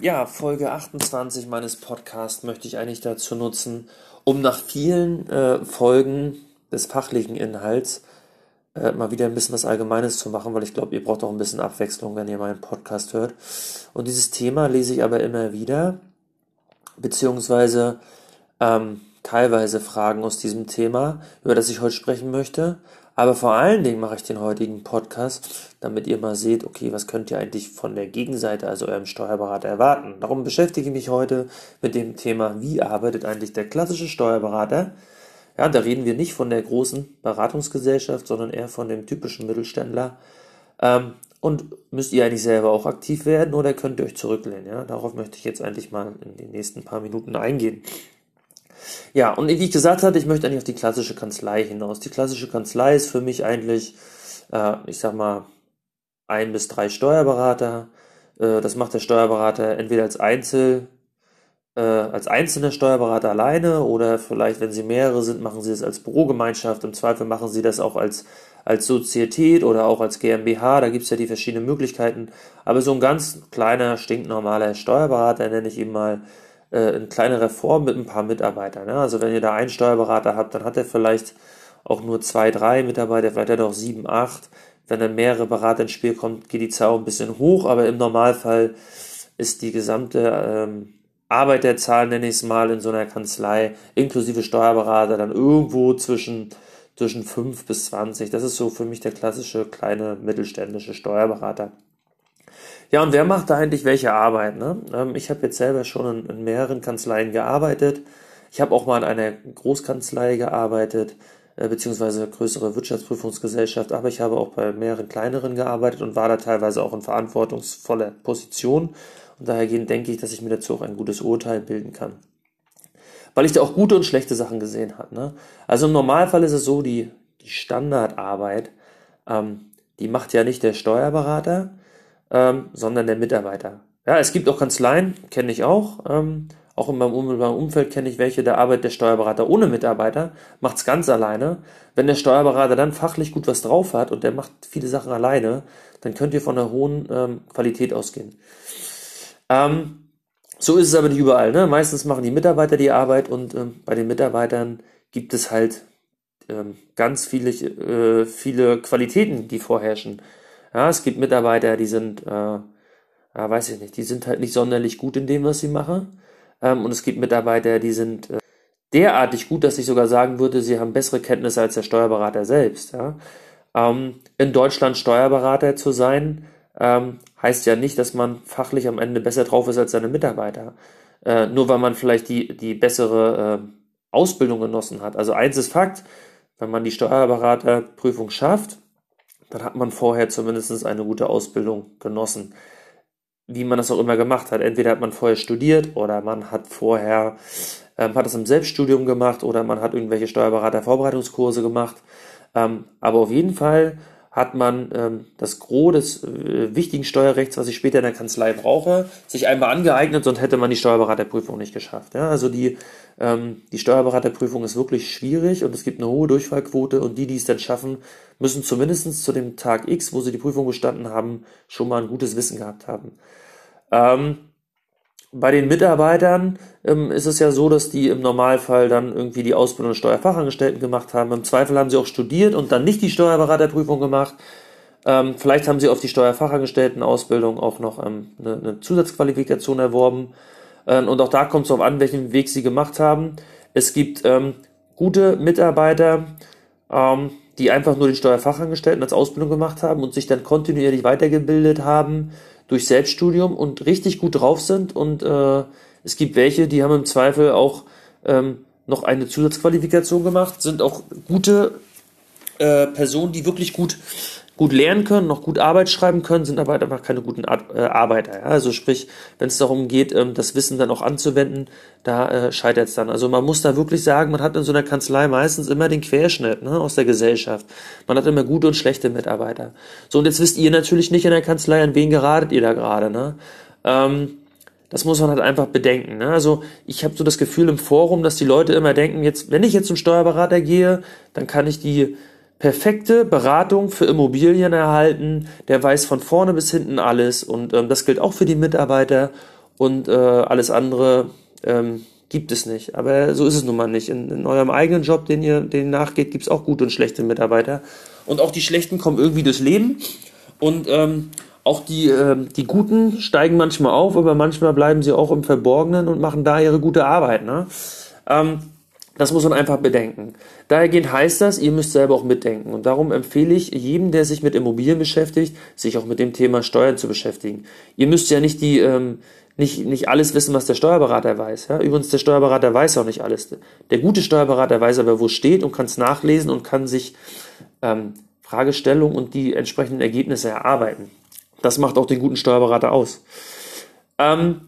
Ja, Folge 28 meines Podcasts möchte ich eigentlich dazu nutzen, um nach vielen äh, Folgen des fachlichen Inhalts äh, mal wieder ein bisschen was Allgemeines zu machen, weil ich glaube, ihr braucht auch ein bisschen Abwechslung, wenn ihr meinen Podcast hört. Und dieses Thema lese ich aber immer wieder, beziehungsweise ähm, teilweise Fragen aus diesem Thema, über das ich heute sprechen möchte. Aber vor allen Dingen mache ich den heutigen Podcast, damit ihr mal seht, okay, was könnt ihr eigentlich von der Gegenseite, also eurem Steuerberater, erwarten. Darum beschäftige ich mich heute mit dem Thema, wie arbeitet eigentlich der klassische Steuerberater. Ja, da reden wir nicht von der großen Beratungsgesellschaft, sondern eher von dem typischen Mittelständler. Ähm, und müsst ihr eigentlich selber auch aktiv werden oder könnt ihr euch zurücklehnen? Ja, darauf möchte ich jetzt eigentlich mal in den nächsten paar Minuten eingehen. Ja, und wie ich gesagt hatte, ich möchte eigentlich auf die klassische Kanzlei hinaus. Die klassische Kanzlei ist für mich eigentlich, äh, ich sag mal, ein bis drei Steuerberater. Äh, das macht der Steuerberater entweder als Einzel, äh, als einzelner Steuerberater alleine oder vielleicht, wenn sie mehrere sind, machen sie das als Bürogemeinschaft. Im Zweifel machen sie das auch als, als Sozietät oder auch als GmbH. Da gibt es ja die verschiedenen Möglichkeiten. Aber so ein ganz kleiner, stinknormaler Steuerberater, nenne ich ihn mal, eine kleine Reform mit ein paar Mitarbeitern. Ne? Also wenn ihr da einen Steuerberater habt, dann hat er vielleicht auch nur zwei, drei Mitarbeiter, vielleicht hat er auch sieben, acht. Wenn dann mehrere Berater ins Spiel kommt, geht die Zahl ein bisschen hoch, aber im Normalfall ist die gesamte ähm, Arbeiterzahl, nenne ich es mal, in so einer Kanzlei, inklusive Steuerberater, dann irgendwo zwischen, zwischen 5 bis 20. Das ist so für mich der klassische kleine mittelständische Steuerberater. Ja, und wer macht da eigentlich welche Arbeit? Ne? Ähm, ich habe jetzt selber schon in, in mehreren Kanzleien gearbeitet. Ich habe auch mal in einer Großkanzlei gearbeitet, äh, beziehungsweise größere Wirtschaftsprüfungsgesellschaft, aber ich habe auch bei mehreren kleineren gearbeitet und war da teilweise auch in verantwortungsvoller Position. Und dahergehend denke ich, dass ich mir dazu auch ein gutes Urteil bilden kann. Weil ich da auch gute und schlechte Sachen gesehen habe. Ne? Also im Normalfall ist es so, die, die Standardarbeit, ähm, die macht ja nicht der Steuerberater, ähm, sondern der Mitarbeiter. Ja, es gibt auch Kanzleien, kenne ich auch. Ähm, auch in meinem unmittelbaren Umfeld kenne ich welche, da arbeitet der Steuerberater ohne Mitarbeiter, macht's ganz alleine. Wenn der Steuerberater dann fachlich gut was drauf hat und der macht viele Sachen alleine, dann könnt ihr von einer hohen ähm, Qualität ausgehen. Ähm, so ist es aber nicht überall. Ne? Meistens machen die Mitarbeiter die Arbeit und ähm, bei den Mitarbeitern gibt es halt ähm, ganz viele, äh, viele Qualitäten, die vorherrschen. Ja, es gibt Mitarbeiter, die sind, äh, ja, weiß ich nicht, die sind halt nicht sonderlich gut in dem, was sie machen. Ähm, und es gibt Mitarbeiter, die sind äh, derartig gut, dass ich sogar sagen würde, sie haben bessere Kenntnisse als der Steuerberater selbst. Ja. Ähm, in Deutschland Steuerberater zu sein, ähm, heißt ja nicht, dass man fachlich am Ende besser drauf ist als seine Mitarbeiter. Äh, nur weil man vielleicht die, die bessere äh, Ausbildung genossen hat. Also eins ist Fakt, wenn man die Steuerberaterprüfung schafft, dann hat man vorher zumindest eine gute Ausbildung genossen. Wie man das auch immer gemacht hat. Entweder hat man vorher studiert oder man hat vorher, ähm, hat es im Selbststudium gemacht oder man hat irgendwelche Steuerberater-Vorbereitungskurse gemacht. Ähm, aber auf jeden Fall hat man ähm, das Gros des äh, wichtigen Steuerrechts, was ich später in der Kanzlei brauche, sich einmal angeeignet, sonst hätte man die Steuerberaterprüfung nicht geschafft. Ja? Also die, ähm, die Steuerberaterprüfung ist wirklich schwierig und es gibt eine hohe Durchfallquote und die, die es dann schaffen, müssen zumindest zu dem Tag X, wo sie die Prüfung bestanden haben, schon mal ein gutes Wissen gehabt haben. Ähm, bei den Mitarbeitern ähm, ist es ja so, dass die im Normalfall dann irgendwie die Ausbildung des Steuerfachangestellten gemacht haben. Im Zweifel haben sie auch studiert und dann nicht die Steuerberaterprüfung gemacht. Ähm, vielleicht haben sie auf die Steuerfachangestelltenausbildung auch noch ähm, eine, eine, Zusatzqualifikation erworben. Ähm, und auch da kommt es darauf an, welchen Weg sie gemacht haben. Es gibt ähm, gute Mitarbeiter, ähm, die einfach nur den Steuerfachangestellten als Ausbildung gemacht haben und sich dann kontinuierlich weitergebildet haben durch Selbststudium und richtig gut drauf sind. Und äh, es gibt welche, die haben im Zweifel auch ähm, noch eine Zusatzqualifikation gemacht, sind auch gute äh, Personen, die wirklich gut gut lernen können, noch gut Arbeit schreiben können, sind aber halt einfach keine guten Ar äh, Arbeiter. Ja? Also sprich, wenn es darum geht, ähm, das Wissen dann auch anzuwenden, da äh, scheitert es dann. Also man muss da wirklich sagen, man hat in so einer Kanzlei meistens immer den Querschnitt ne, aus der Gesellschaft. Man hat immer gute und schlechte Mitarbeiter. So, und jetzt wisst ihr natürlich nicht in der Kanzlei, an wen geratet ihr da gerade. Ne? Ähm, das muss man halt einfach bedenken. Ne? Also ich habe so das Gefühl im Forum, dass die Leute immer denken, jetzt, wenn ich jetzt zum Steuerberater gehe, dann kann ich die perfekte Beratung für Immobilien erhalten. Der weiß von vorne bis hinten alles und ähm, das gilt auch für die Mitarbeiter. und äh, alles andere ähm, gibt es nicht. Aber so ist es nun mal nicht. In, in eurem eigenen Job, den ihr, den nachgeht, gibt es auch gute und schlechte Mitarbeiter. Und auch die schlechten kommen irgendwie durchs Leben. Und ähm, auch die, äh, die Guten steigen manchmal auf, aber manchmal bleiben sie auch im Verborgenen und machen da ihre gute Arbeit. Ne? Ähm, das muss man einfach bedenken. Dahergehend heißt das, ihr müsst selber auch mitdenken. Und darum empfehle ich jedem, der sich mit Immobilien beschäftigt, sich auch mit dem Thema Steuern zu beschäftigen. Ihr müsst ja nicht die, ähm, nicht, nicht alles wissen, was der Steuerberater weiß. Ja? Übrigens, der Steuerberater weiß auch nicht alles. Der gute Steuerberater weiß aber, wo es steht und kann es nachlesen und kann sich ähm, Fragestellungen und die entsprechenden Ergebnisse erarbeiten. Das macht auch den guten Steuerberater aus. Ähm,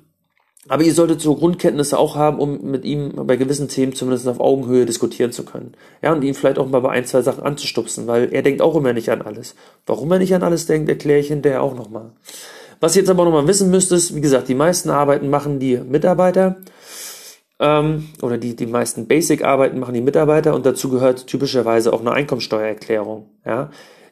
aber ihr solltet so Grundkenntnisse auch haben, um mit ihm bei gewissen Themen zumindest auf Augenhöhe diskutieren zu können. Ja, und ihn vielleicht auch mal bei ein, zwei Sachen anzustupsen, weil er denkt auch immer nicht an alles. Warum er nicht an alles denkt, erkläre ich hinterher auch nochmal. Was ihr jetzt aber nochmal wissen müsst, ist, wie gesagt, die meisten Arbeiten machen die Mitarbeiter, ähm, oder die, die meisten Basic-Arbeiten machen die Mitarbeiter und dazu gehört typischerweise auch eine Einkommensteuererklärung. Ja,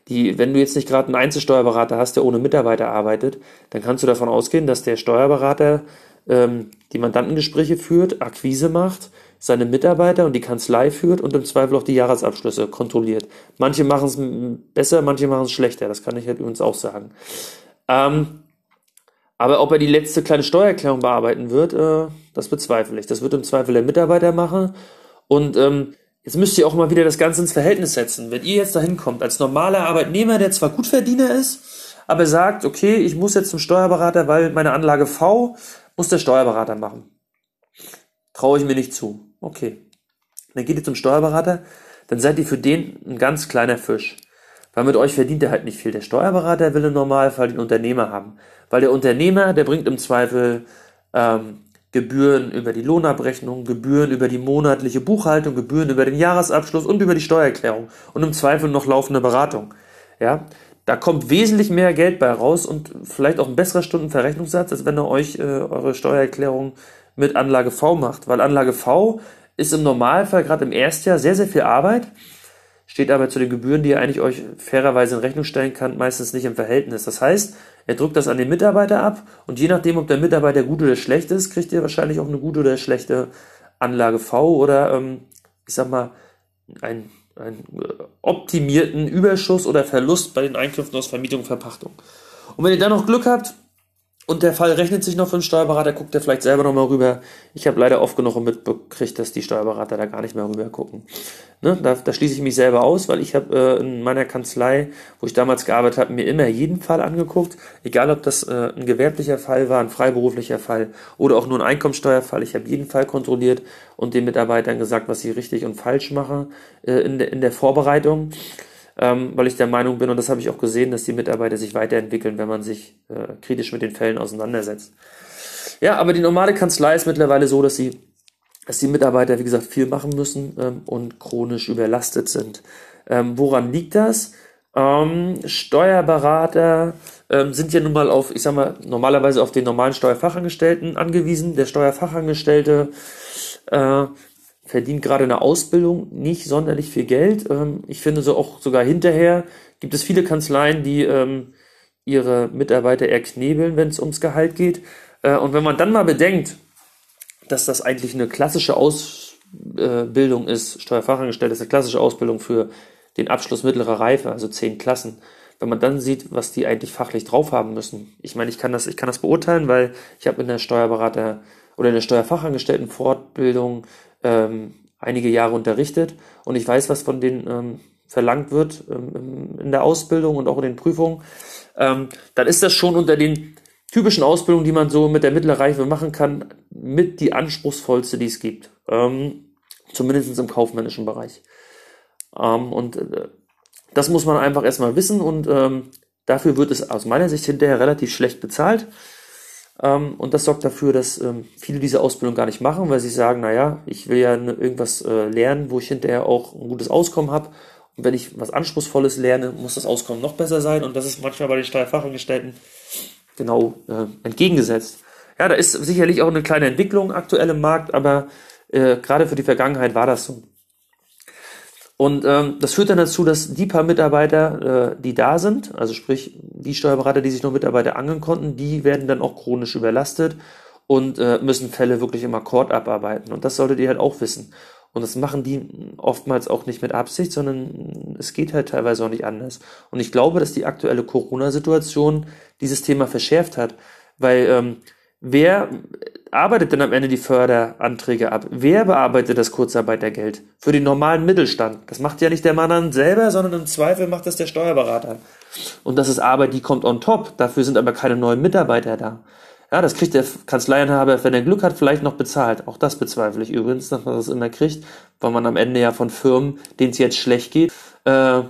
die, wenn du jetzt nicht gerade einen Einzelsteuerberater hast, der ohne Mitarbeiter arbeitet, dann kannst du davon ausgehen, dass der Steuerberater ähm, die Mandantengespräche führt, Akquise macht, seine Mitarbeiter und die Kanzlei führt und im Zweifel auch die Jahresabschlüsse kontrolliert. Manche machen es besser, manche machen es schlechter, das kann ich halt übrigens auch sagen. Ähm, aber ob er die letzte kleine Steuererklärung bearbeiten wird, äh, das bezweifle ich. Das wird im Zweifel der Mitarbeiter machen. Und ähm, jetzt müsst ihr auch mal wieder das Ganze ins Verhältnis setzen. Wenn ihr jetzt dahin kommt, als normaler Arbeitnehmer, der zwar Gutverdiener ist, aber sagt, okay, ich muss jetzt zum Steuerberater, weil meine Anlage V muss der Steuerberater machen. Traue ich mir nicht zu. Okay. Dann geht ihr zum Steuerberater, dann seid ihr für den ein ganz kleiner Fisch. Weil mit euch verdient er halt nicht viel. Der Steuerberater will im Normalfall den Unternehmer haben. Weil der Unternehmer, der bringt im Zweifel ähm, Gebühren über die Lohnabrechnung, Gebühren über die monatliche Buchhaltung, Gebühren über den Jahresabschluss und über die Steuererklärung und im Zweifel noch laufende Beratung. Ja, da kommt wesentlich mehr Geld bei raus und vielleicht auch ein besserer Stundenverrechnungssatz, als wenn ihr euch äh, eure Steuererklärung mit Anlage V macht. Weil Anlage V ist im Normalfall gerade im Erstjahr sehr, sehr viel Arbeit, steht aber zu den Gebühren, die ihr eigentlich euch fairerweise in Rechnung stellen kann, meistens nicht im Verhältnis. Das heißt, er drückt das an den Mitarbeiter ab und je nachdem, ob der Mitarbeiter gut oder schlecht ist, kriegt ihr wahrscheinlich auch eine gute oder schlechte Anlage V oder, ähm, ich sag mal, ein einen äh, optimierten Überschuss oder Verlust bei den Einkünften aus Vermietung und Verpachtung. Und wenn ihr dann noch Glück habt, und der Fall rechnet sich noch für den Steuerberater, guckt er vielleicht selber noch mal rüber. Ich habe leider oft genug mitbekriegt, dass die Steuerberater da gar nicht mehr rüber gucken. Ne? Da, da schließe ich mich selber aus, weil ich habe äh, in meiner Kanzlei, wo ich damals gearbeitet habe, mir immer jeden Fall angeguckt, egal ob das äh, ein gewerblicher Fall war, ein freiberuflicher Fall oder auch nur ein Einkommensteuerfall. Ich habe jeden Fall kontrolliert und den Mitarbeitern gesagt, was sie richtig und falsch machen äh, in, de, in der Vorbereitung ähm, weil ich der Meinung bin, und das habe ich auch gesehen, dass die Mitarbeiter sich weiterentwickeln, wenn man sich äh, kritisch mit den Fällen auseinandersetzt. Ja, aber die normale Kanzlei ist mittlerweile so, dass sie, dass die Mitarbeiter, wie gesagt, viel machen müssen ähm, und chronisch überlastet sind. Ähm, woran liegt das? Ähm, Steuerberater ähm, sind ja nun mal auf, ich sag mal, normalerweise auf den normalen Steuerfachangestellten angewiesen. Der Steuerfachangestellte äh, verdient gerade eine Ausbildung nicht sonderlich viel Geld. Ähm, ich finde so auch sogar hinterher gibt es viele Kanzleien, die ähm, ihre Mitarbeiter eher knebeln, wenn es ums Gehalt geht. Äh, und wenn man dann mal bedenkt, dass das eigentlich eine klassische Ausbildung ist, Steuerfachangestellte ist eine klassische Ausbildung für den Abschluss mittlerer Reife, also zehn Klassen. Wenn man dann sieht, was die eigentlich fachlich drauf haben müssen. Ich meine, ich kann das, ich kann das beurteilen, weil ich habe in der Steuerberater oder in der Steuerfachangestellten Fortbildung ähm, einige Jahre unterrichtet und ich weiß, was von denen ähm, verlangt wird ähm, in der Ausbildung und auch in den Prüfungen, ähm, dann ist das schon unter den typischen Ausbildungen, die man so mit der mittleren Reife machen kann, mit die anspruchsvollste, die es gibt. Ähm, zumindest im kaufmännischen Bereich. Ähm, und äh, das muss man einfach erstmal wissen und ähm, dafür wird es aus meiner Sicht hinterher relativ schlecht bezahlt. Ähm, und das sorgt dafür, dass ähm, viele diese Ausbildung gar nicht machen, weil sie sagen, naja, ich will ja irgendwas äh, lernen, wo ich hinterher auch ein gutes Auskommen habe. Und wenn ich was Anspruchsvolles lerne, muss das Auskommen noch besser sein. Und das ist manchmal bei den Steuerfachangestellten genau äh, entgegengesetzt. Ja, da ist sicherlich auch eine kleine Entwicklung aktuell im Markt, aber äh, gerade für die Vergangenheit war das so. Und ähm, das führt dann dazu, dass die paar Mitarbeiter, äh, die da sind, also sprich die Steuerberater, die sich noch Mitarbeiter angeln konnten, die werden dann auch chronisch überlastet und äh, müssen Fälle wirklich im Akkord abarbeiten. Und das solltet ihr halt auch wissen. Und das machen die oftmals auch nicht mit Absicht, sondern es geht halt teilweise auch nicht anders. Und ich glaube, dass die aktuelle Corona-Situation dieses Thema verschärft hat, weil ähm, wer arbeitet denn am Ende die Förderanträge ab? Wer bearbeitet das Kurzarbeitergeld? Für den normalen Mittelstand. Das macht ja nicht der Mann dann selber, sondern im Zweifel macht das der Steuerberater. Und das ist Arbeit, die kommt on top. Dafür sind aber keine neuen Mitarbeiter da. Ja, das kriegt der Kanzleiinhaber, wenn er Glück hat, vielleicht noch bezahlt. Auch das bezweifle ich übrigens, dass man das immer kriegt, weil man am Ende ja von Firmen, denen es jetzt schlecht geht, äh,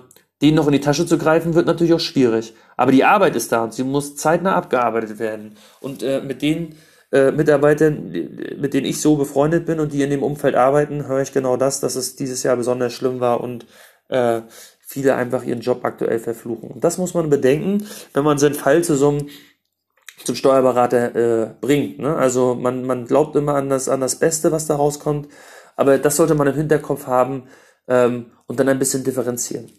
denen noch in die Tasche zu greifen, wird natürlich auch schwierig. Aber die Arbeit ist da und sie muss zeitnah abgearbeitet werden. Und äh, mit den äh, Mitarbeitern, mit denen ich so befreundet bin und die in dem Umfeld arbeiten, höre ich genau das, dass es dieses Jahr besonders schlimm war und äh, viele einfach ihren Job aktuell verfluchen. Und das muss man bedenken, wenn man seinen Fall zu so einem zum Steuerberater äh, bringt. Ne? Also man, man glaubt immer an das, an das Beste, was da rauskommt, aber das sollte man im Hinterkopf haben ähm, und dann ein bisschen differenzieren.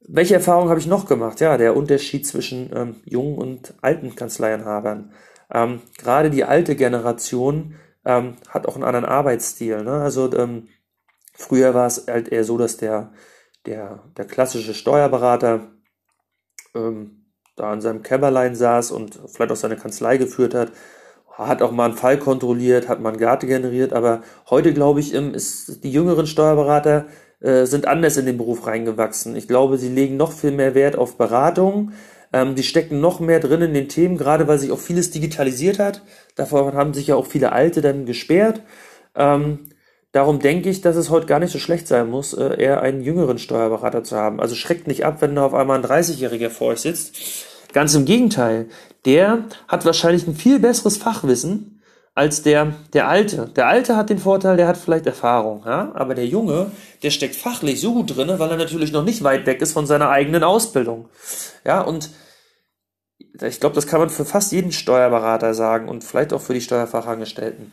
Welche Erfahrungen habe ich noch gemacht? Ja, der Unterschied zwischen ähm, jungen und alten Kanzleienhabern. Ähm, Gerade die alte Generation ähm, hat auch einen anderen Arbeitsstil. Ne? Also ähm, früher war es halt eher so, dass der, der, der klassische Steuerberater ähm, da an seinem Kämmerlein saß und vielleicht auch seine Kanzlei geführt hat, hat auch mal einen Fall kontrolliert, hat mal einen Garte generiert, aber heute glaube ich, ist die jüngeren Steuerberater äh, sind anders in den Beruf reingewachsen. Ich glaube, sie legen noch viel mehr Wert auf Beratung. Ähm, die stecken noch mehr drin in den Themen, gerade weil sich auch vieles digitalisiert hat. Davor haben sich ja auch viele Alte dann gesperrt. Ähm, Darum denke ich, dass es heute gar nicht so schlecht sein muss, äh, eher einen jüngeren Steuerberater zu haben. Also schreckt nicht ab, wenn da auf einmal ein 30-Jähriger vor euch sitzt. Ganz im Gegenteil. Der hat wahrscheinlich ein viel besseres Fachwissen als der, der Alte. Der Alte hat den Vorteil, der hat vielleicht Erfahrung, ja? aber der Junge, der steckt fachlich so gut drin, weil er natürlich noch nicht weit weg ist von seiner eigenen Ausbildung. Ja, und ich glaube, das kann man für fast jeden Steuerberater sagen und vielleicht auch für die Steuerfachangestellten.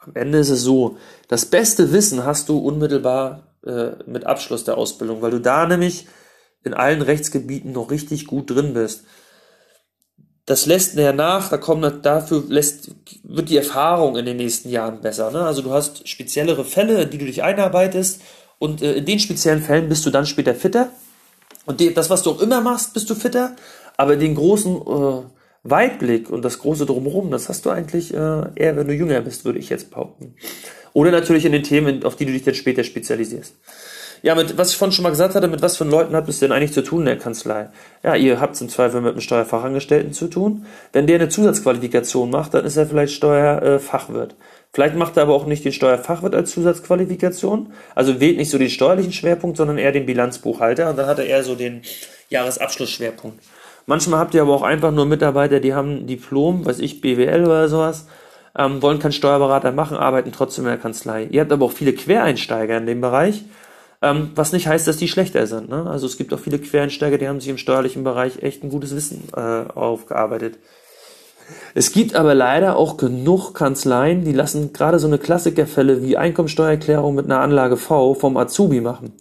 Am Ende ist es so, das beste Wissen hast du unmittelbar äh, mit Abschluss der Ausbildung, weil du da nämlich in allen Rechtsgebieten noch richtig gut drin bist. Das lässt näher nach, da kommt dafür lässt, wird die Erfahrung in den nächsten Jahren besser. Ne? Also du hast speziellere Fälle, in die du dich einarbeitest und äh, in den speziellen Fällen bist du dann später fitter. Und die, das, was du auch immer machst, bist du fitter, aber den großen äh, Weitblick und das große Drumherum, das hast du eigentlich äh, eher, wenn du jünger bist, würde ich jetzt behaupten. Oder natürlich in den Themen, auf die du dich dann später spezialisierst. Ja, mit was ich vorhin schon mal gesagt hatte, mit was für Leuten habt ihr es denn eigentlich zu tun in der Kanzlei? Ja, ihr habt im Zweifel mit einem Steuerfachangestellten zu tun. Wenn der eine Zusatzqualifikation macht, dann ist er vielleicht Steuerfachwirt. Vielleicht macht er aber auch nicht den Steuerfachwirt als Zusatzqualifikation. Also wählt nicht so den steuerlichen Schwerpunkt, sondern eher den Bilanzbuchhalter und dann hat er eher so den Jahresabschlussschwerpunkt. Manchmal habt ihr aber auch einfach nur Mitarbeiter, die haben ein Diplom, weiß ich, BWL oder sowas, ähm, wollen keinen Steuerberater machen, arbeiten trotzdem in der Kanzlei. Ihr habt aber auch viele Quereinsteiger in dem Bereich, ähm, was nicht heißt, dass die schlechter sind. Ne? Also es gibt auch viele Quereinsteiger, die haben sich im steuerlichen Bereich echt ein gutes Wissen äh, aufgearbeitet. Es gibt aber leider auch genug Kanzleien, die lassen gerade so eine Klassikerfälle wie Einkommensteuererklärung mit einer Anlage V vom Azubi machen.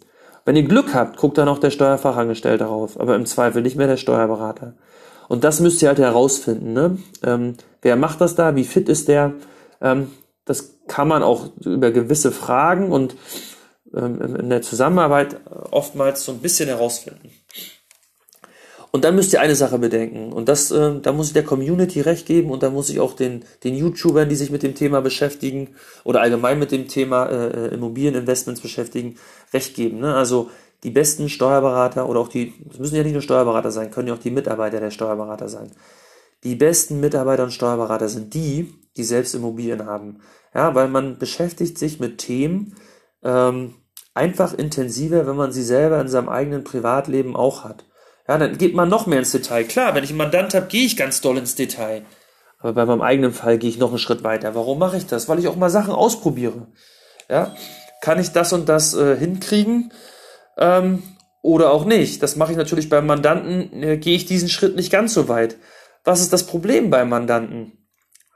Wenn ihr Glück habt, guckt dann auch der Steuerfachangestellte rauf, aber im Zweifel nicht mehr der Steuerberater. Und das müsst ihr halt herausfinden. Ne? Ähm, wer macht das da? Wie fit ist der? Ähm, das kann man auch über gewisse Fragen und in der Zusammenarbeit oftmals so ein bisschen herausfinden. Und dann müsst ihr eine Sache bedenken. Und das, äh, da muss ich der Community recht geben und da muss ich auch den, den YouTubern, die sich mit dem Thema beschäftigen oder allgemein mit dem Thema äh, äh, Immobilieninvestments beschäftigen, recht geben. Ne? Also die besten Steuerberater oder auch die, es müssen ja nicht nur Steuerberater sein, können ja auch die Mitarbeiter der Steuerberater sein. Die besten Mitarbeiter und Steuerberater sind die, die selbst Immobilien haben. Ja, weil man beschäftigt sich mit Themen ähm, einfach intensiver, wenn man sie selber in seinem eigenen Privatleben auch hat. Ja, dann geht man noch mehr ins Detail. Klar, wenn ich einen Mandant habe, gehe ich ganz doll ins Detail. Aber bei meinem eigenen Fall gehe ich noch einen Schritt weiter. Warum mache ich das? Weil ich auch mal Sachen ausprobiere. Ja, kann ich das und das äh, hinkriegen ähm, oder auch nicht? Das mache ich natürlich beim Mandanten. Äh, gehe ich diesen Schritt nicht ganz so weit. Was ist das Problem beim Mandanten?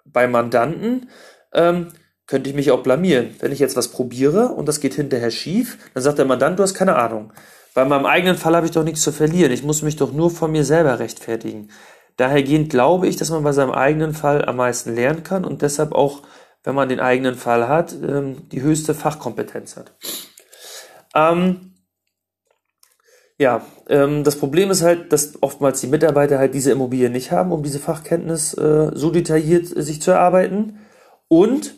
Bei Mandanten ähm, könnte ich mich auch blamieren. Wenn ich jetzt was probiere und das geht hinterher schief, dann sagt der Mandant, du hast keine Ahnung. Bei meinem eigenen Fall habe ich doch nichts zu verlieren. Ich muss mich doch nur von mir selber rechtfertigen. Dahergehend glaube ich, dass man bei seinem eigenen Fall am meisten lernen kann und deshalb auch, wenn man den eigenen Fall hat, ähm, die höchste Fachkompetenz hat. Ähm, ja, ähm, das Problem ist halt, dass oftmals die Mitarbeiter halt diese Immobilien nicht haben, um diese Fachkenntnis äh, so detailliert äh, sich zu erarbeiten. Und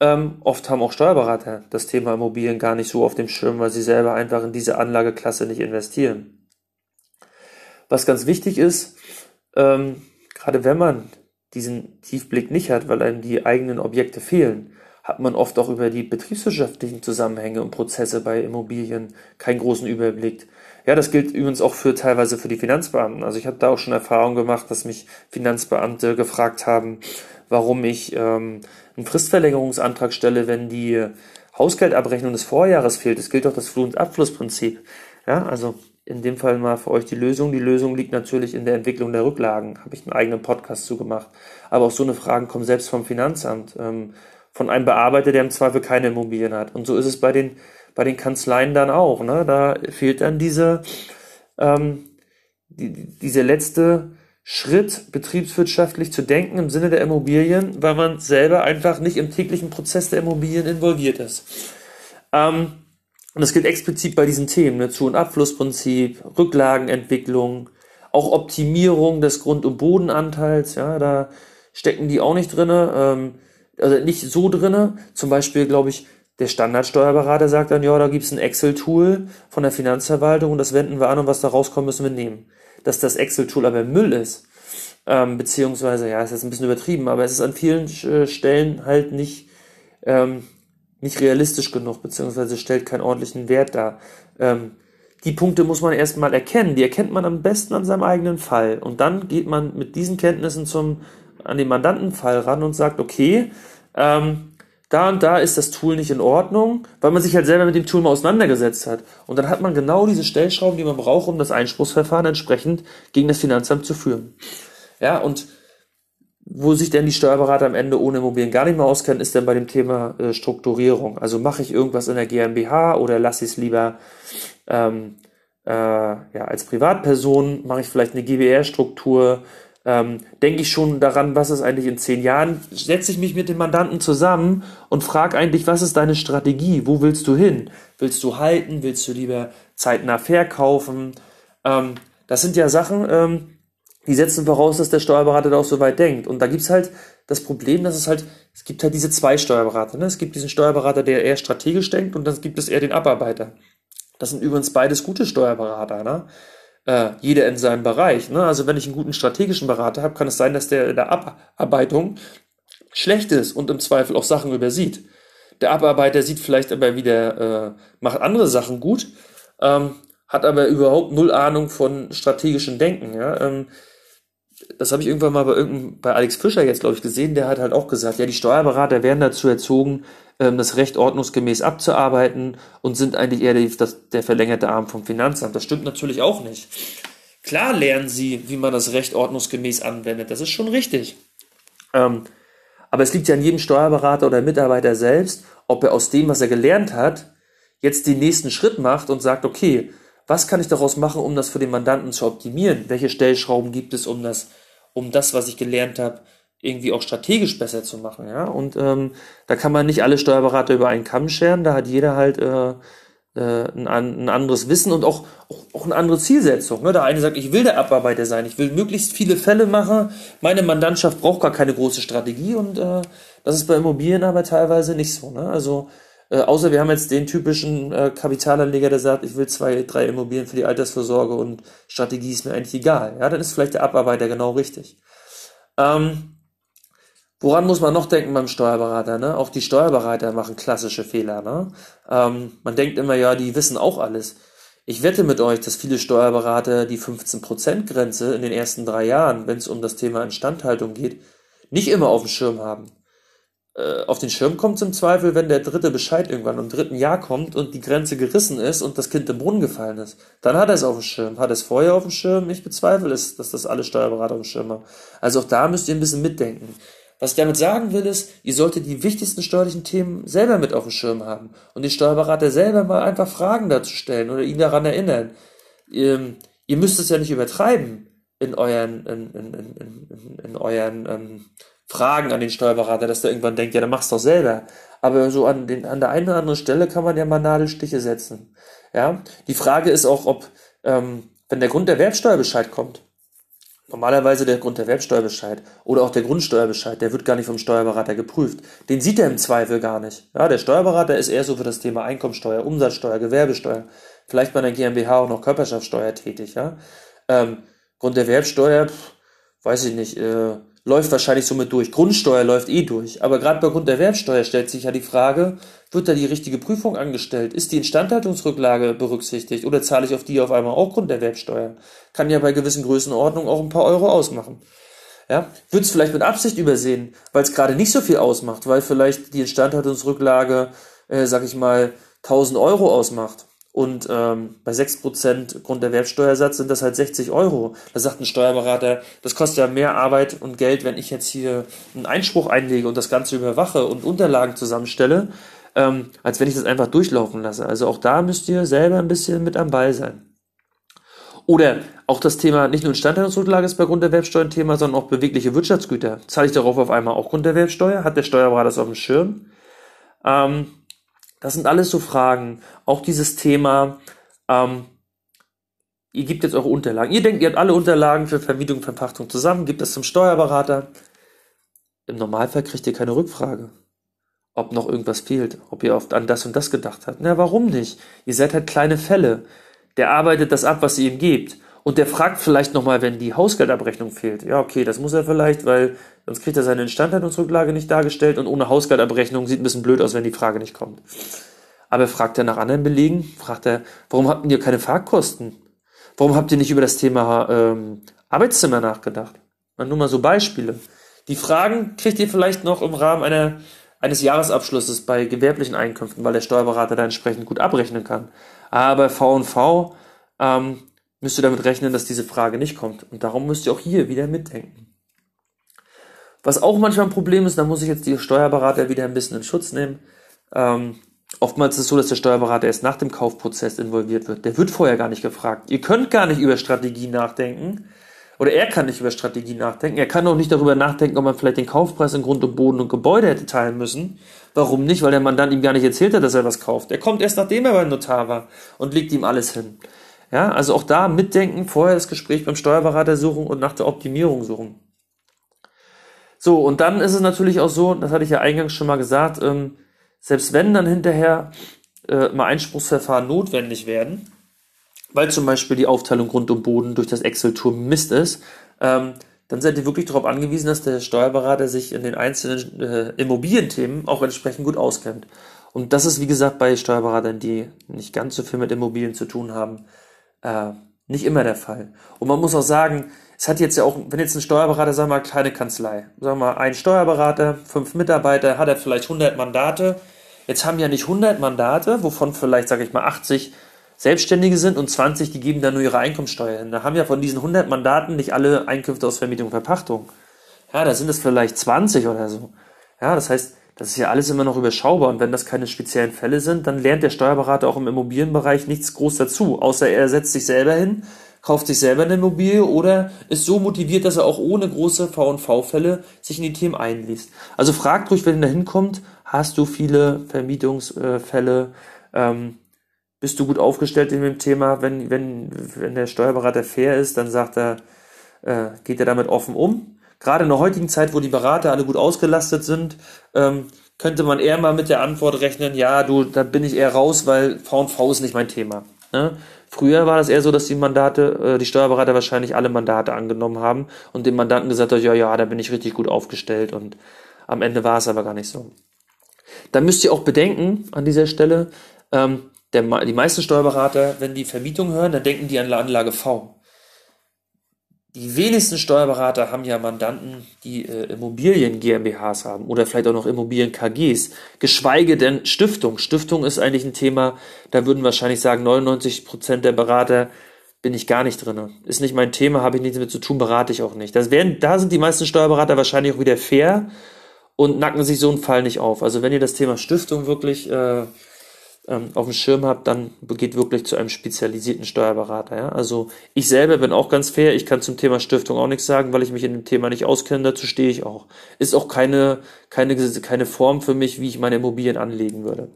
ähm, oft haben auch Steuerberater das Thema Immobilien gar nicht so auf dem Schirm, weil sie selber einfach in diese Anlageklasse nicht investieren. Was ganz wichtig ist, ähm, gerade wenn man diesen Tiefblick nicht hat, weil einem die eigenen Objekte fehlen, hat man oft auch über die betriebswirtschaftlichen Zusammenhänge und Prozesse bei Immobilien keinen großen Überblick. Ja, das gilt übrigens auch für teilweise für die Finanzbeamten. Also ich habe da auch schon Erfahrung gemacht, dass mich Finanzbeamte gefragt haben, warum ich ähm, einen Fristverlängerungsantrag stelle, wenn die Hausgeldabrechnung des Vorjahres fehlt. Es gilt auch das Fluch- und Abflussprinzip. Ja, also in dem Fall mal für euch die Lösung. Die Lösung liegt natürlich in der Entwicklung der Rücklagen. Habe ich einen eigenen Podcast zu gemacht. Aber auch so eine Fragen kommen selbst vom Finanzamt, ähm, von einem Bearbeiter, der im Zweifel keine Immobilien hat. Und so ist es bei den, bei den Kanzleien dann auch. Ne? Da fehlt dann diese, ähm, die, diese letzte Schritt, betriebswirtschaftlich zu denken im Sinne der Immobilien, weil man selber einfach nicht im täglichen Prozess der Immobilien involviert ist. Ähm, und das gilt explizit bei diesen Themen, ne? Zu- und Abflussprinzip, Rücklagenentwicklung, auch Optimierung des Grund- und Bodenanteils, ja, da stecken die auch nicht drinne, ähm, also nicht so drinne. Zum Beispiel, glaube ich, der Standardsteuerberater sagt dann, ja, da gibt's ein Excel-Tool von der Finanzverwaltung und das wenden wir an und was da rauskommt, müssen wir nehmen. Dass das Excel-Tool aber Müll ist, ähm, beziehungsweise, ja, ist jetzt ein bisschen übertrieben, aber es ist an vielen äh, Stellen halt nicht, ähm, nicht realistisch genug, beziehungsweise stellt keinen ordentlichen Wert dar. Ähm, die Punkte muss man erstmal erkennen. Die erkennt man am besten an seinem eigenen Fall. Und dann geht man mit diesen Kenntnissen zum, an den Mandantenfall ran und sagt, okay, ähm, da und da ist das Tool nicht in Ordnung, weil man sich halt selber mit dem Tool mal auseinandergesetzt hat. Und dann hat man genau diese Stellschrauben, die man braucht, um das Einspruchsverfahren entsprechend gegen das Finanzamt zu führen. Ja, und wo sich denn die Steuerberater am Ende ohne Immobilien gar nicht mehr auskennen, ist dann bei dem Thema äh, Strukturierung. Also mache ich irgendwas in der GmbH oder lasse ich es lieber ähm, äh, ja, als Privatperson, mache ich vielleicht eine GBR-Struktur, ähm, denke ich schon daran, was ist eigentlich in zehn Jahren, setze ich mich mit dem Mandanten zusammen und frage eigentlich, was ist deine Strategie, wo willst du hin? Willst du halten, willst du lieber zeitnah verkaufen? Ähm, das sind ja Sachen, ähm, die setzen voraus, dass der Steuerberater da auch so weit denkt. Und da gibt's halt das Problem, dass es halt, es gibt halt diese zwei Steuerberater. Ne? Es gibt diesen Steuerberater, der eher strategisch denkt und dann gibt es eher den Abarbeiter. Das sind übrigens beides gute Steuerberater. Ne? Äh, jeder in seinem Bereich. Ne? Also wenn ich einen guten strategischen Berater habe, kann es sein, dass der in der Abarbeitung schlecht ist und im Zweifel auch Sachen übersieht. Der Abarbeiter sieht vielleicht aber wieder, äh, macht andere Sachen gut, ähm, hat aber überhaupt null Ahnung von strategischem Denken. Ja? Ähm, das habe ich irgendwann mal bei bei Alex Fischer jetzt, glaube ich, gesehen, der hat halt auch gesagt, ja, die Steuerberater werden dazu erzogen, ähm, das Recht ordnungsgemäß abzuarbeiten und sind eigentlich eher die, das, der verlängerte Arm vom Finanzamt. Das stimmt natürlich auch nicht. Klar lernen sie, wie man das Recht ordnungsgemäß anwendet. Das ist schon richtig. Ähm, aber es liegt ja an jedem Steuerberater oder Mitarbeiter selbst, ob er aus dem, was er gelernt hat, jetzt den nächsten Schritt macht und sagt, okay, was kann ich daraus machen, um das für den Mandanten zu optimieren? Welche Stellschrauben gibt es, um das, um das, was ich gelernt habe, irgendwie auch strategisch besser zu machen, ja? Und ähm, da kann man nicht alle Steuerberater über einen Kamm scheren, da hat jeder halt äh, äh, ein, anderes Wissen und auch, auch, auch eine andere Zielsetzung. Ne? Der eine sagt, ich will der Abarbeiter sein, ich will möglichst viele Fälle machen, meine Mandantschaft braucht gar keine große Strategie und äh, das ist bei Immobilien aber teilweise nicht so. Ne? Also äh, außer wir haben jetzt den typischen äh, Kapitalanleger, der sagt, ich will zwei, drei Immobilien für die Altersvorsorge und Strategie ist mir eigentlich egal. Ja, dann ist vielleicht der Abarbeiter genau richtig. Ähm, woran muss man noch denken beim Steuerberater? Ne? Auch die Steuerberater machen klassische Fehler. Ne? Ähm, man denkt immer, ja, die wissen auch alles. Ich wette mit euch, dass viele Steuerberater die 15%-Grenze in den ersten drei Jahren, wenn es um das Thema Instandhaltung geht, nicht immer auf dem Schirm haben. Äh, auf den Schirm kommt im Zweifel, wenn der dritte Bescheid irgendwann im dritten Jahr kommt und die Grenze gerissen ist und das Kind im Brunnen gefallen ist. Dann hat er es auf dem Schirm. Hat er es vorher auf dem Schirm? Ich bezweifle es, dass das alle Steuerberater auf dem Schirm haben. Also auch da müsst ihr ein bisschen mitdenken. Was ich damit sagen will, ist, ihr solltet die wichtigsten steuerlichen Themen selber mit auf dem Schirm haben und den Steuerberater selber mal einfach Fragen dazu stellen oder ihn daran erinnern. Ihr, ihr müsst es ja nicht übertreiben. In euren, in, in, in, in euren ähm, Fragen an den Steuerberater, dass der irgendwann denkt, ja, dann mach's doch selber. Aber so an, den, an der einen oder anderen Stelle kann man ja mal Nadelstiche setzen. Ja, die Frage ist auch, ob, ähm, wenn der Grunderwerbsteuerbescheid kommt, Normalerweise der Grunderwerbsteuerbescheid oder auch der Grundsteuerbescheid, der wird gar nicht vom Steuerberater geprüft. Den sieht er im Zweifel gar nicht. Ja, der Steuerberater ist eher so für das Thema Einkommensteuer, Umsatzsteuer, Gewerbesteuer, vielleicht bei einer GmbH auch noch Körperschaftssteuer tätig. Ja? Ähm, Grunderwerbsteuer, weiß ich nicht, äh, läuft wahrscheinlich somit durch. Grundsteuer läuft eh durch. Aber gerade bei Grunderwerbsteuer stellt sich ja die Frage, wird da die richtige Prüfung angestellt? Ist die Instandhaltungsrücklage berücksichtigt? Oder zahle ich auf die auf einmal auch Grunderwerbsteuer? Kann ja bei gewissen Größenordnungen auch ein paar Euro ausmachen. Ja, wird es vielleicht mit Absicht übersehen, weil es gerade nicht so viel ausmacht, weil vielleicht die Instandhaltungsrücklage, äh, sag ich mal, 1000 Euro ausmacht und ähm, bei 6% Grunderwerbsteuersatz sind das halt 60 Euro. Da sagt ein Steuerberater, das kostet ja mehr Arbeit und Geld, wenn ich jetzt hier einen Einspruch einlege und das Ganze überwache und Unterlagen zusammenstelle, ähm, als wenn ich das einfach durchlaufen lasse. Also auch da müsst ihr selber ein bisschen mit am Ball sein. Oder auch das Thema, nicht nur Instandhaltungsrücklage ist bei Grunderwerbsteuer ein Thema, sondern auch bewegliche Wirtschaftsgüter. Zahle ich darauf auf einmal auch Grunderwerbsteuer? Hat der Steuerberater das auf dem Schirm? Ähm, das sind alles so Fragen. Auch dieses Thema, ähm, ihr gebt jetzt eure Unterlagen. Ihr denkt, ihr habt alle Unterlagen für Vermietung und Verpachtung zusammen, gebt das zum Steuerberater. Im Normalfall kriegt ihr keine Rückfrage, ob noch irgendwas fehlt, ob ihr oft an das und das gedacht habt. Na, warum nicht? Ihr seid halt kleine Fälle. Der arbeitet das ab, was ihr ihm gebt. Und der fragt vielleicht nochmal, wenn die Hausgeldabrechnung fehlt. Ja, okay, das muss er vielleicht, weil sonst kriegt er seine Instandhaltungsrücklage nicht dargestellt und ohne Hausgeldabrechnung sieht ein bisschen blöd aus, wenn die Frage nicht kommt. Aber fragt er nach anderen Belegen, fragt er, warum habt ihr keine Fahrkosten? Warum habt ihr nicht über das Thema ähm, Arbeitszimmer nachgedacht? nur mal so Beispiele. Die Fragen kriegt ihr vielleicht noch im Rahmen einer, eines Jahresabschlusses bei gewerblichen Einkünften, weil der Steuerberater da entsprechend gut abrechnen kann. Aber V&V ähm, müsst ihr damit rechnen, dass diese Frage nicht kommt. Und darum müsst ihr auch hier wieder mitdenken. Was auch manchmal ein Problem ist, da muss ich jetzt die Steuerberater wieder ein bisschen in Schutz nehmen. Ähm, oftmals ist es so, dass der Steuerberater erst nach dem Kaufprozess involviert wird. Der wird vorher gar nicht gefragt. Ihr könnt gar nicht über Strategie nachdenken. Oder er kann nicht über Strategie nachdenken. Er kann auch nicht darüber nachdenken, ob man vielleicht den Kaufpreis in Grund und Boden und Gebäude hätte teilen müssen. Warum nicht? Weil der Mandant ihm gar nicht erzählt hat, dass er was kauft. Er kommt erst nachdem er beim Notar war und legt ihm alles hin. Ja, also auch da mitdenken, vorher das Gespräch beim Steuerberater suchen und nach der Optimierung suchen. So, und dann ist es natürlich auch so, das hatte ich ja eingangs schon mal gesagt, ähm, selbst wenn dann hinterher äh, mal Einspruchsverfahren notwendig werden, weil zum Beispiel die Aufteilung Grund und Boden durch das Excel-Tool Mist ist, ähm, dann seid ihr wirklich darauf angewiesen, dass der Steuerberater sich in den einzelnen äh, Immobilienthemen auch entsprechend gut auskennt. Und das ist, wie gesagt, bei Steuerberatern, die nicht ganz so viel mit Immobilien zu tun haben, äh, nicht immer der Fall. Und man muss auch sagen, es hat jetzt ja auch, wenn jetzt ein Steuerberater, sagen wir mal, kleine Kanzlei, sagen wir mal, ein Steuerberater, fünf Mitarbeiter, hat er vielleicht 100 Mandate. Jetzt haben ja nicht 100 Mandate, wovon vielleicht, sage ich mal, 80 Selbstständige sind und 20, die geben dann nur ihre Einkommensteuer hin. Da haben ja von diesen 100 Mandaten nicht alle Einkünfte aus Vermietung und Verpachtung. Ja, da sind es vielleicht 20 oder so. Ja, das heißt, das ist ja alles immer noch überschaubar. Und wenn das keine speziellen Fälle sind, dann lernt der Steuerberater auch im Immobilienbereich nichts groß dazu, außer er setzt sich selber hin, kauft sich selber eine Immobilie oder ist so motiviert, dass er auch ohne große V&V-Fälle sich in die Themen einliest. Also fragt ruhig, wenn ihr da hinkommt, hast du viele Vermietungsfälle, ähm, bist du gut aufgestellt in dem Thema, wenn, wenn, wenn der Steuerberater fair ist, dann sagt er, äh, geht er damit offen um gerade in der heutigen Zeit, wo die Berater alle gut ausgelastet sind, ähm, könnte man eher mal mit der Antwort rechnen, ja, du, da bin ich eher raus, weil V&V ist nicht mein Thema. Ne? Früher war das eher so, dass die Mandate, äh, die Steuerberater wahrscheinlich alle Mandate angenommen haben und dem Mandanten gesagt hat, ja, ja, da bin ich richtig gut aufgestellt und am Ende war es aber gar nicht so. Da müsst ihr auch bedenken an dieser Stelle, ähm, der, die meisten Steuerberater, wenn die Vermietung hören, dann denken die an Anlage V. Die wenigsten Steuerberater haben ja Mandanten, die äh, Immobilien GmbHs haben oder vielleicht auch noch Immobilien KGs, geschweige denn Stiftung. Stiftung ist eigentlich ein Thema, da würden wahrscheinlich sagen 99 Prozent der Berater bin ich gar nicht drin. Ist nicht mein Thema, habe ich nichts damit zu tun, berate ich auch nicht. Das werden, da sind die meisten Steuerberater wahrscheinlich auch wieder fair und nacken sich so einen Fall nicht auf. Also wenn ihr das Thema Stiftung wirklich äh, auf dem Schirm habt, dann geht wirklich zu einem spezialisierten Steuerberater. Ja? Also ich selber bin auch ganz fair, ich kann zum Thema Stiftung auch nichts sagen, weil ich mich in dem Thema nicht auskenne, dazu stehe ich auch. Ist auch keine, keine, keine Form für mich, wie ich meine Immobilien anlegen würde.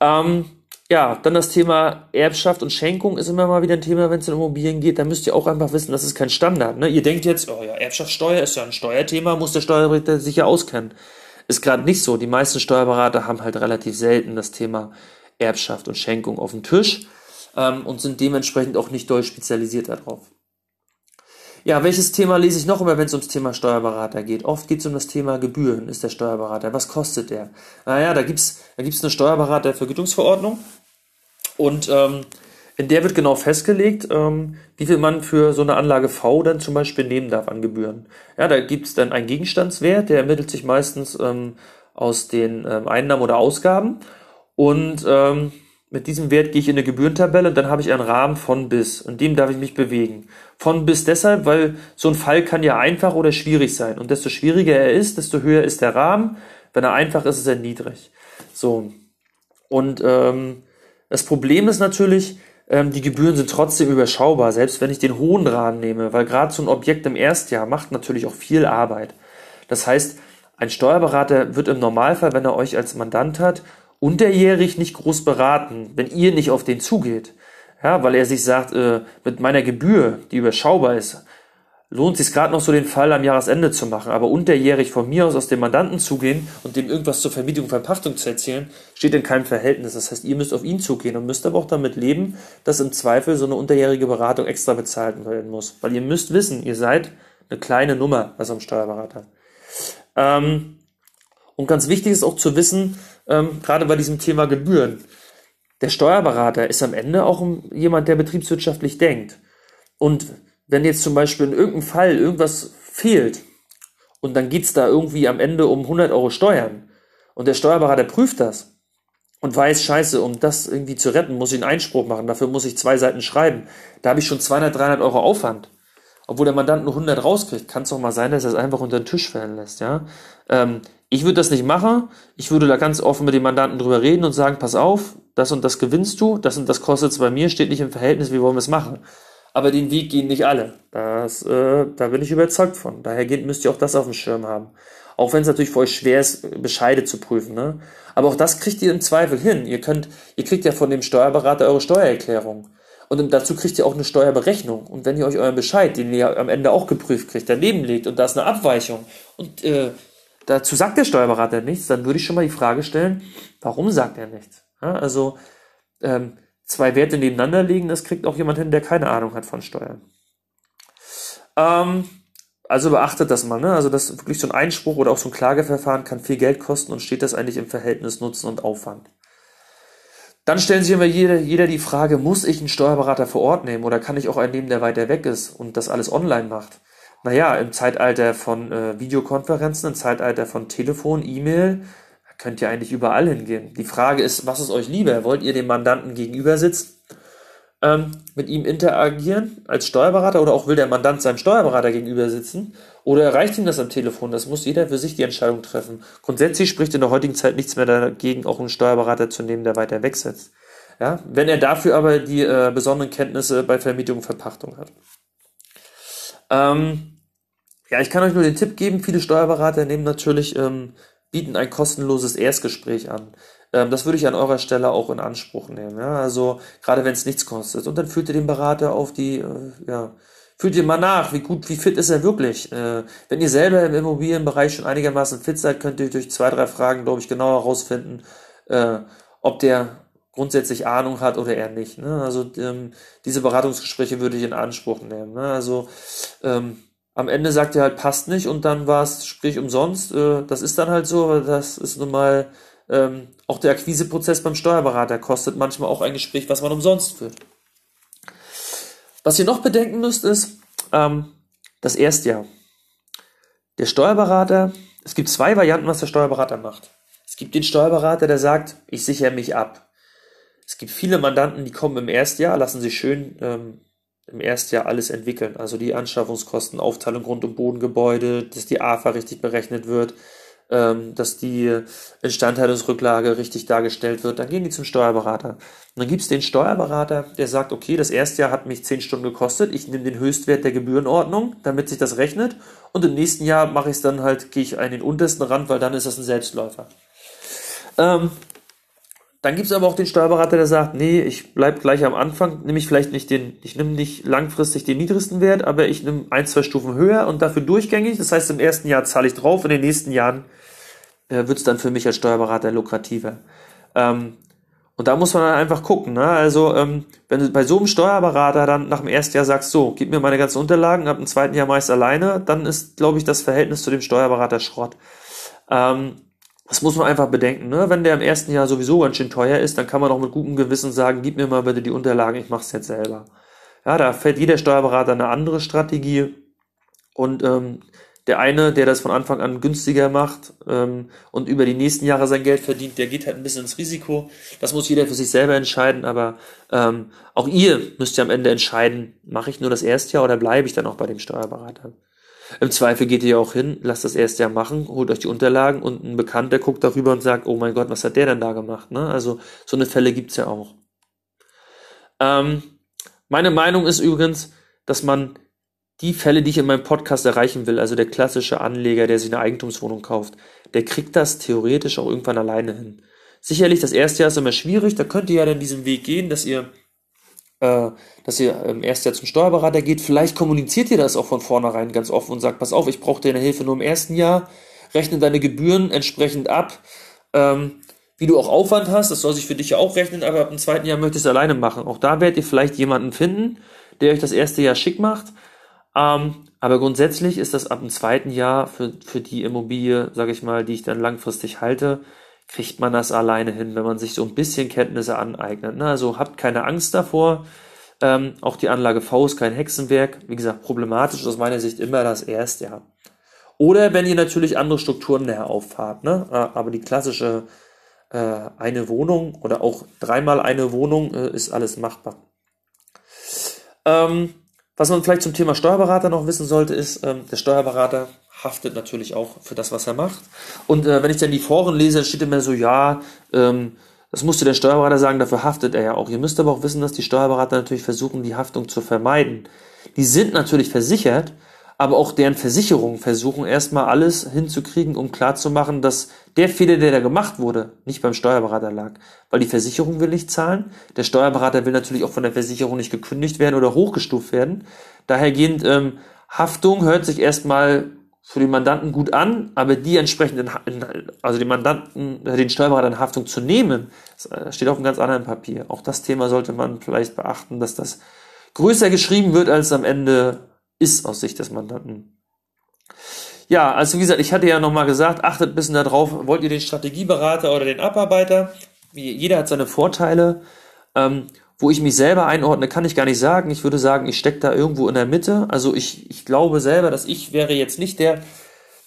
Ähm, ja, dann das Thema Erbschaft und Schenkung ist immer mal wieder ein Thema, wenn es um Immobilien geht. Da müsst ihr auch einfach wissen, das ist kein Standard. Ne? Ihr denkt jetzt, oh ja, Erbschaftssteuer ist ja ein Steuerthema, muss der Steuerberater sich ja auskennen. Ist gerade nicht so. Die meisten Steuerberater haben halt relativ selten das Thema Erbschaft und Schenkung auf dem Tisch ähm, und sind dementsprechend auch nicht doll spezialisiert darauf. Ja, welches Thema lese ich noch immer, wenn es ums Thema Steuerberater geht? Oft geht es um das Thema Gebühren, ist der Steuerberater. Was kostet der? Naja, da gibt's da gibt's eine Steuerberatervergütungsverordnung und ähm, in der wird genau festgelegt, ähm, wie viel man für so eine Anlage V dann zum Beispiel nehmen darf an Gebühren. Ja, da gibt es dann einen Gegenstandswert, der ermittelt sich meistens ähm, aus den ähm, Einnahmen oder Ausgaben. Und ähm, mit diesem Wert gehe ich in eine Gebührentabelle und dann habe ich einen Rahmen von bis. Und dem darf ich mich bewegen. Von bis deshalb, weil so ein Fall kann ja einfach oder schwierig sein. Und desto schwieriger er ist, desto höher ist der Rahmen. Wenn er einfach ist, ist er niedrig. So. Und ähm, das Problem ist natürlich, ähm, die Gebühren sind trotzdem überschaubar, selbst wenn ich den hohen Rahmen nehme, weil gerade so ein Objekt im Erstjahr macht natürlich auch viel Arbeit. Das heißt, ein Steuerberater wird im Normalfall, wenn er euch als Mandant hat, unterjährig nicht groß beraten, wenn ihr nicht auf den zugeht. Ja, weil er sich sagt, äh, mit meiner Gebühr, die überschaubar ist, lohnt sich gerade noch so den Fall am Jahresende zu machen, aber unterjährig von mir aus aus dem Mandanten zugehen und dem irgendwas zur Vermietung und Verpachtung zu erzählen, steht in keinem Verhältnis. Das heißt, ihr müsst auf ihn zugehen und müsst aber auch damit leben, dass im Zweifel so eine unterjährige Beratung extra bezahlt werden muss. Weil ihr müsst wissen, ihr seid eine kleine Nummer als am Steuerberater. Ähm, und ganz wichtig ist auch zu wissen, ähm, gerade bei diesem Thema Gebühren, der Steuerberater ist am Ende auch jemand, der betriebswirtschaftlich denkt. Und wenn jetzt zum Beispiel in irgendeinem Fall irgendwas fehlt und dann geht's da irgendwie am Ende um 100 Euro Steuern und der Steuerberater prüft das und weiß, scheiße, um das irgendwie zu retten, muss ich einen Einspruch machen, dafür muss ich zwei Seiten schreiben. Da habe ich schon 200, 300 Euro Aufwand. Obwohl der Mandant nur 100 rauskriegt, kann es doch mal sein, dass er es einfach unter den Tisch fallen lässt, ja. Ähm, ich würde das nicht machen. Ich würde da ganz offen mit dem Mandanten drüber reden und sagen, pass auf, das und das gewinnst du, das und das kostet es bei mir, steht nicht im Verhältnis, wie wollen wir es machen? Aber den Weg gehen nicht alle. Das, äh, da bin ich überzeugt von. Dahergehend müsst ihr auch das auf dem Schirm haben. Auch wenn es natürlich für euch schwer ist, Bescheide zu prüfen. Ne? Aber auch das kriegt ihr im Zweifel hin. Ihr könnt, ihr kriegt ja von dem Steuerberater eure Steuererklärung. Und dazu kriegt ihr auch eine Steuerberechnung. Und wenn ihr euch euren Bescheid, den ihr am Ende auch geprüft kriegt, daneben legt und da ist eine Abweichung und äh, dazu sagt der Steuerberater nichts, dann würde ich schon mal die Frage stellen, warum sagt er nichts? Ja, also ähm, zwei Werte nebeneinander legen, das kriegt auch jemand hin, der keine Ahnung hat von Steuern. Ähm, also beachtet das mal, ne? Also das wirklich so ein Einspruch oder auch so ein Klageverfahren kann viel Geld kosten und steht das eigentlich im Verhältnis Nutzen und Aufwand. Dann stellen sich immer jeder, jeder die Frage, muss ich einen Steuerberater vor Ort nehmen oder kann ich auch einen nehmen, der weiter weg ist und das alles online macht? Naja, im Zeitalter von äh, Videokonferenzen, im Zeitalter von Telefon, E-Mail, könnt ihr eigentlich überall hingehen. Die Frage ist, was ist euch lieber? Wollt ihr dem Mandanten gegenüber sitzen, ähm, mit ihm interagieren als Steuerberater oder auch will der Mandant seinem Steuerberater gegenüber sitzen? Oder reicht ihm das am Telefon? Das muss jeder für sich die Entscheidung treffen. Grundsätzlich spricht in der heutigen Zeit nichts mehr dagegen, auch einen Steuerberater zu nehmen, der weiter wegsetzt. Ja, wenn er dafür aber die äh, besonderen Kenntnisse bei Vermietung und Verpachtung hat. Ähm, ja, ich kann euch nur den Tipp geben, viele Steuerberater nehmen natürlich ähm, bieten ein kostenloses Erstgespräch an. Ähm, das würde ich an eurer Stelle auch in Anspruch nehmen. Ja? Also gerade wenn es nichts kostet. Und dann führt ihr den Berater auf die, äh, ja, fühlt ihr mal nach, wie gut, wie fit ist er wirklich. Äh, wenn ihr selber im Immobilienbereich schon einigermaßen fit seid, könnt ihr durch zwei, drei Fragen, glaube ich, genauer herausfinden, äh, ob der grundsätzlich Ahnung hat oder er nicht. Ne? Also ähm, diese Beratungsgespräche würde ich in Anspruch nehmen. Ne? Also ähm, am Ende sagt er halt, passt nicht und dann war es sprich umsonst. Äh, das ist dann halt so, aber das ist nun mal ähm, auch der Akquiseprozess beim Steuerberater kostet manchmal auch ein Gespräch, was man umsonst führt. Was ihr noch bedenken müsst, ist ähm, das Erstjahr. Der Steuerberater, es gibt zwei Varianten, was der Steuerberater macht. Es gibt den Steuerberater, der sagt, ich sichere mich ab. Es gibt viele Mandanten, die kommen im Erstjahr, lassen sich schön ähm, im ersten Jahr alles entwickeln. Also die Anschaffungskosten, Aufteilung Grund- und Bodengebäude, dass die AFA richtig berechnet wird, ähm, dass die Instandhaltungsrücklage richtig dargestellt wird, dann gehen die zum Steuerberater. Und dann gibt es den Steuerberater, der sagt, okay, das erste Jahr hat mich 10 Stunden gekostet, ich nehme den Höchstwert der Gebührenordnung, damit sich das rechnet und im nächsten Jahr mache ich es dann halt, gehe ich an den untersten Rand, weil dann ist das ein Selbstläufer. Ähm, dann gibt es aber auch den Steuerberater, der sagt, nee, ich bleib gleich am Anfang, nehme ich vielleicht nicht den, ich nehme nicht langfristig den niedrigsten Wert, aber ich nehme ein, zwei Stufen höher und dafür durchgängig. Das heißt, im ersten Jahr zahle ich drauf, in den nächsten Jahren äh, wird es dann für mich als Steuerberater lukrativer. Ähm, und da muss man dann einfach gucken. Ne? Also, ähm, wenn du bei so einem Steuerberater dann nach dem ersten Jahr sagst, so, gib mir meine ganzen Unterlagen, ab dem zweiten Jahr meist alleine, dann ist, glaube ich, das Verhältnis zu dem Steuerberater Schrott. Ähm, das muss man einfach bedenken. Ne? Wenn der im ersten Jahr sowieso ganz schön teuer ist, dann kann man auch mit gutem Gewissen sagen, gib mir mal bitte die Unterlagen, ich mache es jetzt selber. Ja, da fällt jeder Steuerberater eine andere Strategie. Und ähm, der eine, der das von Anfang an günstiger macht ähm, und über die nächsten Jahre sein Geld verdient, der geht halt ein bisschen ins Risiko. Das muss jeder für sich selber entscheiden, aber ähm, auch ihr müsst ja am Ende entscheiden, mache ich nur das erste Jahr oder bleibe ich dann auch bei dem Steuerberater. Im Zweifel geht ihr auch hin, lasst das erste Jahr machen, holt euch die Unterlagen und ein Bekannter guckt darüber und sagt, oh mein Gott, was hat der denn da gemacht? Ne? Also so eine Fälle gibt's ja auch. Ähm, meine Meinung ist übrigens, dass man die Fälle, die ich in meinem Podcast erreichen will, also der klassische Anleger, der sich eine Eigentumswohnung kauft, der kriegt das theoretisch auch irgendwann alleine hin. Sicherlich, das erste Jahr ist immer schwierig, da könnt ihr ja dann diesen Weg gehen, dass ihr dass ihr ähm, erst ja zum Steuerberater geht. Vielleicht kommuniziert ihr das auch von vornherein ganz offen und sagt, pass auf, ich brauche deine Hilfe nur im ersten Jahr, rechne deine Gebühren entsprechend ab. Ähm, wie du auch Aufwand hast, das soll sich für dich ja auch rechnen, aber ab dem zweiten Jahr möchtest du alleine machen. Auch da werdet ihr vielleicht jemanden finden, der euch das erste Jahr schick macht. Ähm, aber grundsätzlich ist das ab dem zweiten Jahr für, für die Immobilie, sage ich mal, die ich dann langfristig halte, kriegt man das alleine hin, wenn man sich so ein bisschen Kenntnisse aneignet. Ne? Also habt keine Angst davor. Ähm, auch die Anlage V ist kein Hexenwerk. Wie gesagt, problematisch aus meiner Sicht immer das erste Jahr. Oder wenn ihr natürlich andere Strukturen näher auffahrt. Ne? Äh, aber die klassische äh, eine Wohnung oder auch dreimal eine Wohnung äh, ist alles machbar. Ähm, was man vielleicht zum Thema Steuerberater noch wissen sollte, ist, ähm, der Steuerberater haftet natürlich auch für das, was er macht. Und äh, wenn ich dann die Foren lese, dann steht immer so, ja, ähm, das musste der Steuerberater sagen, dafür haftet er ja auch. Ihr müsst aber auch wissen, dass die Steuerberater natürlich versuchen, die Haftung zu vermeiden. Die sind natürlich versichert, aber auch deren Versicherungen versuchen erstmal alles hinzukriegen, um klarzumachen, dass der Fehler, der da gemacht wurde, nicht beim Steuerberater lag. Weil die Versicherung will nicht zahlen. Der Steuerberater will natürlich auch von der Versicherung nicht gekündigt werden oder hochgestuft werden. Dahergehend ähm, Haftung hört sich erstmal für den Mandanten gut an, aber die entsprechenden, also den Mandanten, äh, den Steuerberater in Haftung zu nehmen, äh, steht auf einem ganz anderen Papier. Auch das Thema sollte man vielleicht beachten, dass das größer geschrieben wird, als es am Ende ist aus Sicht des Mandanten. Ja, also wie gesagt, ich hatte ja nochmal gesagt, achtet ein bisschen darauf, wollt ihr den Strategieberater oder den Abarbeiter? Jeder hat seine Vorteile. Ähm, wo ich mich selber einordne, kann ich gar nicht sagen. Ich würde sagen, ich stecke da irgendwo in der Mitte. Also ich, ich glaube selber, dass ich wäre jetzt nicht der,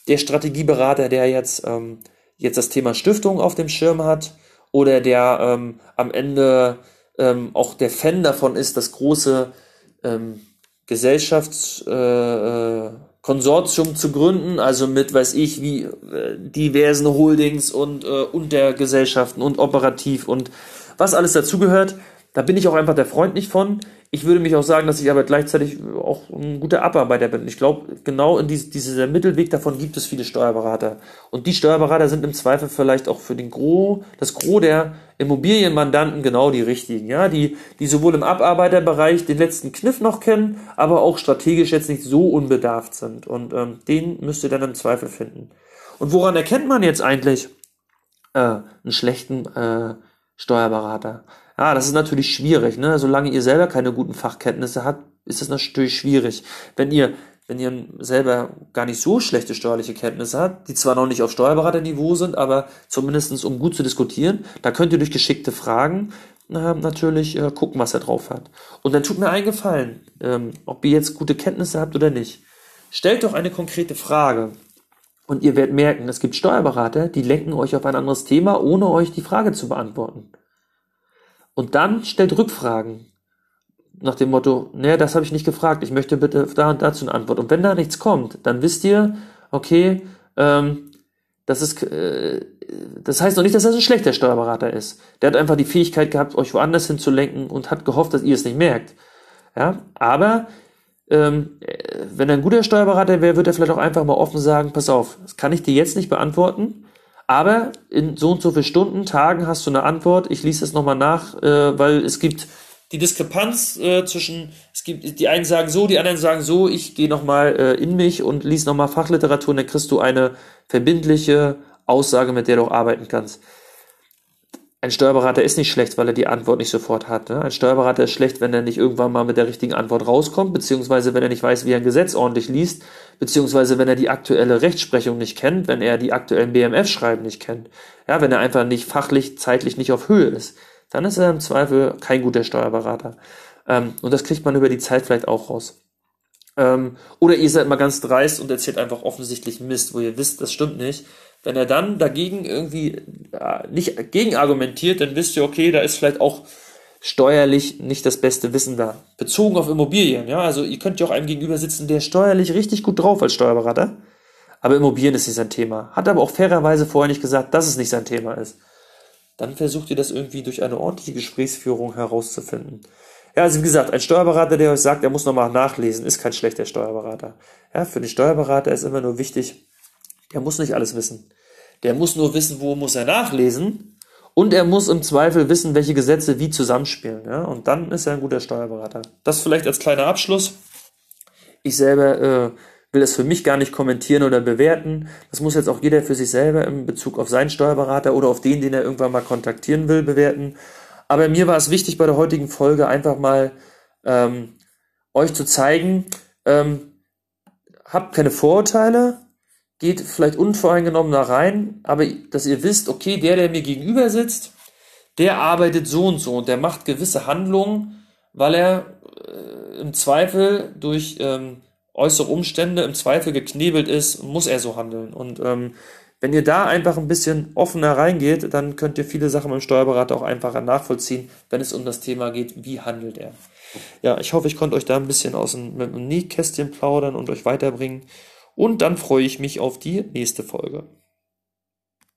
der Strategieberater, der jetzt, ähm, jetzt das Thema Stiftung auf dem Schirm hat oder der ähm, am Ende ähm, auch der Fan davon ist, das große ähm, Gesellschaftskonsortium äh, äh zu gründen, also mit, weiß ich, wie äh, diversen Holdings und äh, Untergesellschaften und operativ und was alles dazugehört. Da bin ich auch einfach der Freund nicht von. Ich würde mich auch sagen, dass ich aber gleichzeitig auch ein guter Abarbeiter bin. Ich glaube, genau in diese, dieser Mittelweg davon gibt es viele Steuerberater. Und die Steuerberater sind im Zweifel vielleicht auch für den Gros, das Gros der Immobilienmandanten genau die richtigen, ja, die, die sowohl im Abarbeiterbereich den letzten Kniff noch kennen, aber auch strategisch jetzt nicht so unbedarft sind. Und ähm, den müsst ihr dann im Zweifel finden. Und woran erkennt man jetzt eigentlich äh, einen schlechten äh, Steuerberater? Ja, das ist natürlich schwierig, ne? Solange ihr selber keine guten Fachkenntnisse habt, ist das natürlich schwierig. Wenn ihr, wenn ihr selber gar nicht so schlechte steuerliche Kenntnisse habt, die zwar noch nicht auf Steuerberaterniveau sind, aber zumindestens um gut zu diskutieren, da könnt ihr durch geschickte Fragen äh, natürlich äh, gucken, was er drauf hat. Und dann tut mir einen Gefallen, ähm, ob ihr jetzt gute Kenntnisse habt oder nicht. Stellt doch eine konkrete Frage. Und ihr werdet merken, es gibt Steuerberater, die lenken euch auf ein anderes Thema, ohne euch die Frage zu beantworten. Und dann stellt Rückfragen nach dem Motto, naja, das habe ich nicht gefragt, ich möchte bitte da und dazu eine Antwort. Und wenn da nichts kommt, dann wisst ihr, okay, ähm, das ist, äh, das heißt noch nicht, dass er ein schlechter Steuerberater ist. Der hat einfach die Fähigkeit gehabt, euch woanders hinzulenken und hat gehofft, dass ihr es nicht merkt. Ja, aber ähm, wenn er ein guter Steuerberater wäre, würde er vielleicht auch einfach mal offen sagen, pass auf, das kann ich dir jetzt nicht beantworten, aber in so und so viele Stunden, Tagen hast du eine Antwort, ich lese es nochmal nach, äh, weil es gibt die Diskrepanz äh, zwischen, es gibt, die einen sagen so, die anderen sagen so, ich gehe nochmal äh, in mich und lies nochmal Fachliteratur und dann kriegst du eine verbindliche Aussage, mit der du auch arbeiten kannst. Ein Steuerberater ist nicht schlecht, weil er die Antwort nicht sofort hat. Ne? Ein Steuerberater ist schlecht, wenn er nicht irgendwann mal mit der richtigen Antwort rauskommt, beziehungsweise wenn er nicht weiß, wie er ein Gesetz ordentlich liest, beziehungsweise wenn er die aktuelle Rechtsprechung nicht kennt, wenn er die aktuellen BMF-Schreiben nicht kennt. Ja, wenn er einfach nicht fachlich, zeitlich nicht auf Höhe ist, dann ist er im Zweifel kein guter Steuerberater. Ähm, und das kriegt man über die Zeit vielleicht auch raus. Ähm, oder ihr seid mal ganz dreist und erzählt einfach offensichtlich Mist, wo ihr wisst, das stimmt nicht. Wenn er dann dagegen irgendwie äh, nicht gegen argumentiert, dann wisst ihr, okay, da ist vielleicht auch steuerlich nicht das beste Wissen da. Bezogen auf Immobilien, ja. Also ihr könnt ja auch einem gegenüber sitzen, der steuerlich richtig gut drauf als Steuerberater. Aber Immobilien ist nicht sein Thema. Hat aber auch fairerweise vorher nicht gesagt, dass es nicht sein Thema ist. Dann versucht ihr das irgendwie durch eine ordentliche Gesprächsführung herauszufinden. Ja, also wie gesagt, ein Steuerberater, der euch sagt, er muss nochmal nachlesen, ist kein schlechter Steuerberater. Ja, für den Steuerberater ist immer nur wichtig, der muss nicht alles wissen. Der muss nur wissen, wo muss er nachlesen und er muss im Zweifel wissen, welche Gesetze wie zusammenspielen. Ja? Und dann ist er ein guter Steuerberater. Das vielleicht als kleiner Abschluss. Ich selber äh, will das für mich gar nicht kommentieren oder bewerten. Das muss jetzt auch jeder für sich selber in Bezug auf seinen Steuerberater oder auf den, den er irgendwann mal kontaktieren will, bewerten. Aber mir war es wichtig bei der heutigen Folge einfach mal ähm, euch zu zeigen, ähm, habt keine Vorurteile, geht vielleicht unvoreingenommen da rein, aber dass ihr wisst, okay, der, der mir gegenüber sitzt, der arbeitet so und so und der macht gewisse Handlungen, weil er äh, im Zweifel durch ähm, äußere Umstände im Zweifel geknebelt ist, muss er so handeln. Und ähm, wenn ihr da einfach ein bisschen offener reingeht, dann könnt ihr viele Sachen beim Steuerberater auch einfacher nachvollziehen, wenn es um das Thema geht, wie handelt er. Ja, ich hoffe, ich konnte euch da ein bisschen aus dem, mit dem Nähkästchen plaudern und euch weiterbringen. Und dann freue ich mich auf die nächste Folge.